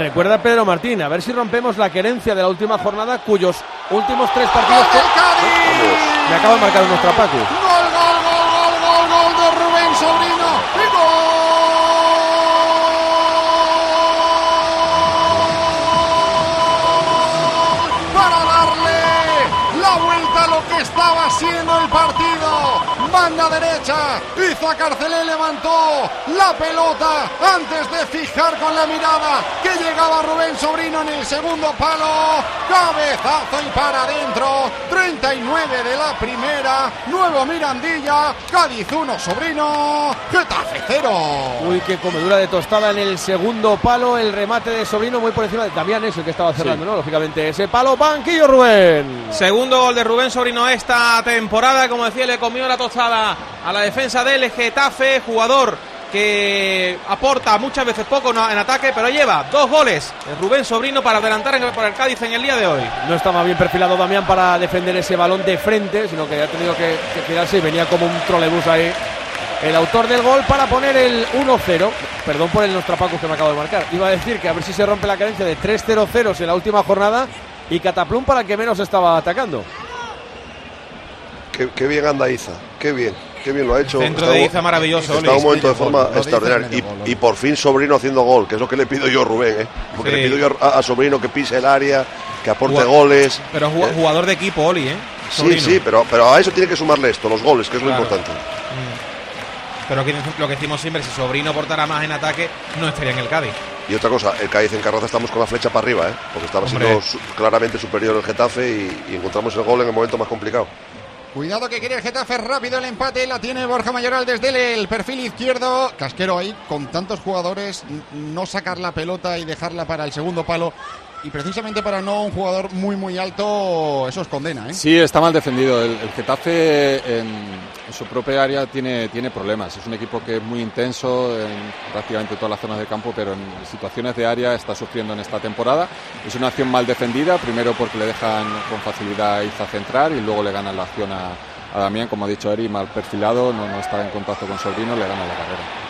Recuerda Pedro Martín, a ver si rompemos la querencia de la última jornada, cuyos últimos tres partidos. ¡Gol del Cádiz! Me acaba de marcar nuestra Paco. Gol, gol, gol, gol, gol, gol de Rubén Sobrino. Y gol para darle la vuelta a lo que estaba siendo el partido. Banda derecha, hizo a Carcelé, levantó la pelota antes de fijar con la mirada que llegaba Rubén Sobrino en el segundo palo. Cabezazo y para adentro. 39 de la primera. Nuevo Mirandilla. Cádiz 1, Sobrino. Getafe 0. Uy, qué comedura de tostada en el segundo palo. El remate de Sobrino muy por encima de Damián, es el que estaba cerrando, ¿no? Lógicamente, ese palo, banquillo Rubén. Segundo gol de Rubén Sobrino esta temporada, como decía, le comió la tostada a la defensa del Getafe, jugador que aporta muchas veces poco en ataque, pero lleva dos goles Rubén Sobrino para adelantar por el Cádiz en el día de hoy. No estaba bien perfilado Damián para defender ese balón de frente, sino que ha tenido que, que quedarse y venía como un trolebús ahí. El autor del gol para poner el 1-0. Perdón por el Nostrapaco que me acabo de marcar. Iba a decir que a ver si se rompe la carencia de 3-0-0 en la última jornada y Cataplum para el que menos estaba atacando. Qué, qué bien anda Iza, qué bien, qué bien lo ha hecho. Centro Está de Iza maravilloso. Está un momento de forma extraordinaria. Y, y por fin Sobrino haciendo gol, que es lo que le pido yo a Rubén, ¿eh? Porque Sí. le pido yo a, a Sobrino que pise el área, que aporte goles. Pero Eh, jugador de equipo, Oli, ¿eh? Sí, sí, pero, pero a eso tiene que sumarle esto, los goles, que es Claro. lo importante. Pero que- lo que decimos siempre, si Sobrino aportara más en ataque, no estaría en el Cádiz. Y otra cosa, el Cádiz en Carroza estamos con la flecha para arriba, ¿eh? Porque estaba Hombre. siendo su- claramente superior el Getafe y, y encontramos el gol en el momento más complicado. Cuidado que quiere el Getafe rápido el empate, la tiene Borja Mayoral desde el, perfil izquierdo. Casquero ahí con tantos jugadores, no sacar la pelota y dejarla para el segundo palo. Y precisamente para no un jugador muy muy alto, eso es condena, ¿eh? Sí, está mal defendido. El, Getafe en, su propia área tiene, tiene problemas. Es un equipo que es muy intenso en prácticamente todas las zonas de campo, pero en situaciones de área está sufriendo en esta temporada. Es una acción mal defendida, primero porque le dejan con facilidad a Iza centrar y luego le ganan la acción a, Damián, como ha dicho Eri, mal perfilado, no, no está en contacto con Sobrino, le ganan la carrera.